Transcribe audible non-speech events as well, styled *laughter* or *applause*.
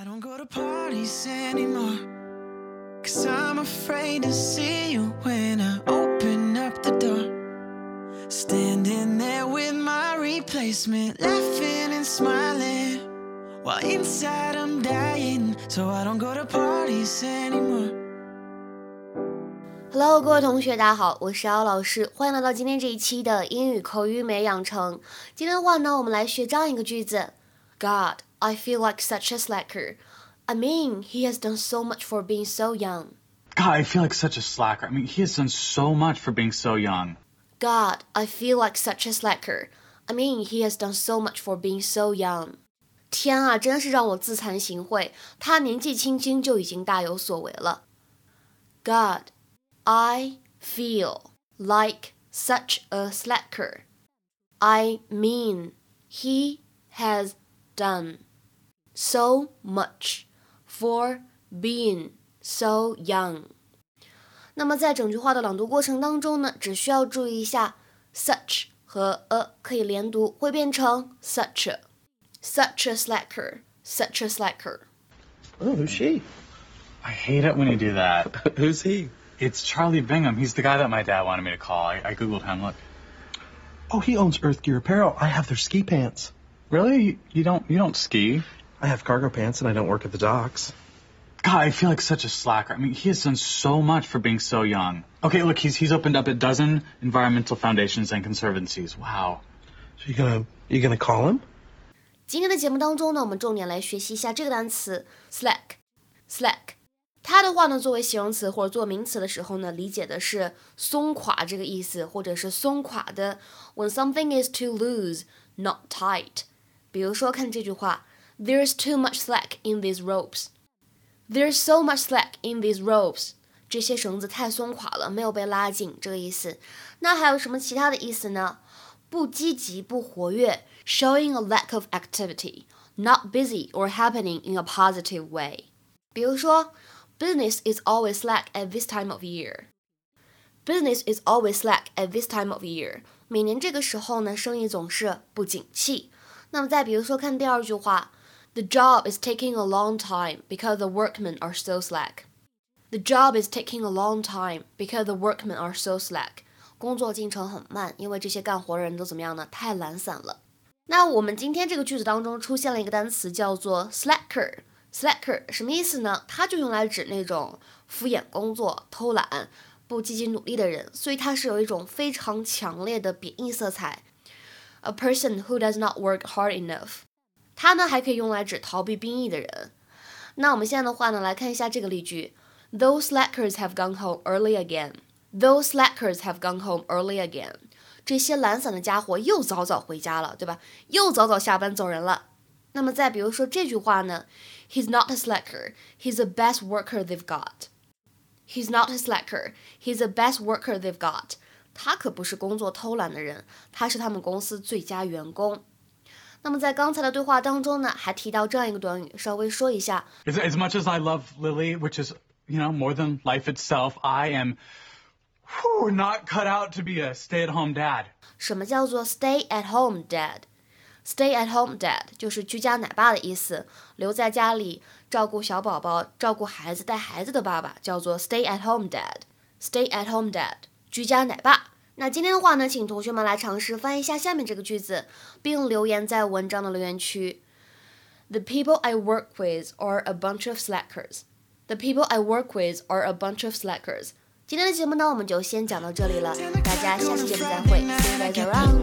I don't go to parties anymore. Cause I'm afraid to see you when I open up the door. Standing there with my replacement, laughing and smiling. While inside I'm dying, so I don't go to parties anymore. Hello，各位同学，大家好，我是姚老师，欢迎来到今天这一期的英语口语美养成。今天的话呢，我们来学这样一个句子：God, I feel like such a slacker. I mean, he has done so much for being so young. God, I feel like such a slacker. I mean, he has done so much for being so young. God, I feel like such a slacker. I mean, he has done so much for being so young. 天啊，真是让我自惭形秽。他年纪轻轻就已经大有所为了。God, I feel like such a slacker. I mean, he has done so much for being so young. 那么在整句话的朗读过程当中呢，只需要注意一下 such 和 a 可以连读，会变成 such a such a slacker such a slacker。 Oh, who's she? I hate it when you do that. *laughs* Who's he? It's Charlie Bingham. He's the guy that my dad wanted me to call. I, I googled him. Look. Oh, he owns Earth Gear Apparel. I have their ski pants. Really? You, you don't you don't ski? I have cargo pants, and I don't work at the docks. God, I feel like such a slacker. I mean, he has done so much for being so young. Okay, look, he's he's opened up a dozen environmental foundations and conservancies. Wow. So you gonna you gonna call him? 今天的节目当中呢，我们重点来学习一下这个单词 slack。slack，它的话呢，作为形容词或者做名词的时候呢，理解的是松垮这个意思，或者是松垮的。When something is too loose, not tight。比如说，看这句话 ：There's too much slack in these ropes. There's so much slack in these ropes. 这些绳子太松垮了，没有被拉紧，这个意思。那还有什么其他的意思呢？不积极、不活跃，showing a lack of activity, not busy or happening in a positive way。比如说，business is always slack at this time of year。Business is always slack at this time of year。每年这个时候呢，生意总是不景气。那么再比如说，看第二句话 ，The job is taking a long time because the workmen are so slack。The job is taking a long time because the workmen are so slack。工作进程很慢，因为这些干活的人都怎么样呢？太懒散了。那我们今天这个句子当中出现了一个单词叫做 slacker。slacker 什么意思呢？它就用来指那种敷衍工作、偷懒、不积极努力的人，所以它是有一种非常强烈的贬义色彩。A person who does not work hard enough。 它呢还可以用来指逃避兵役的人。那我们现在的话呢，来看一下这个例句：Those slackers have gone home early again. Those slackers have gone home early again. 这些懒散的家伙又早早回家了，对吧？又早早下班走人了。那么再比如说这句话呢？He's not a slacker. He's the best worker they've got. He's not a slacker. He's the best worker they've got. 他可不是工作偷懒的人，他是他们公司最佳员工。 那么在刚才的对话当中呢，还提到这样一个短语，稍微说一下。 As, as much as I love Lily, which is you know more than life itself, I am whew, not cut out to be a stay-at-home dad. 什么叫做 stay at home dad？Stay at home dad 就是居家奶爸的意思，留在家里照顾小宝宝、照顾孩子、带孩子的爸爸叫做 stay at home dad。Stay at home dad，居家奶爸。 那今天的话呢，请同学们来尝试翻译一下下面这个句子，并留言在文章的留言区。The people I work with are a bunch of slackers. The people I work with are a bunch of slackers. 今天的节目呢，我们就先讲到这里了，大家下期节目再会，See you guys around.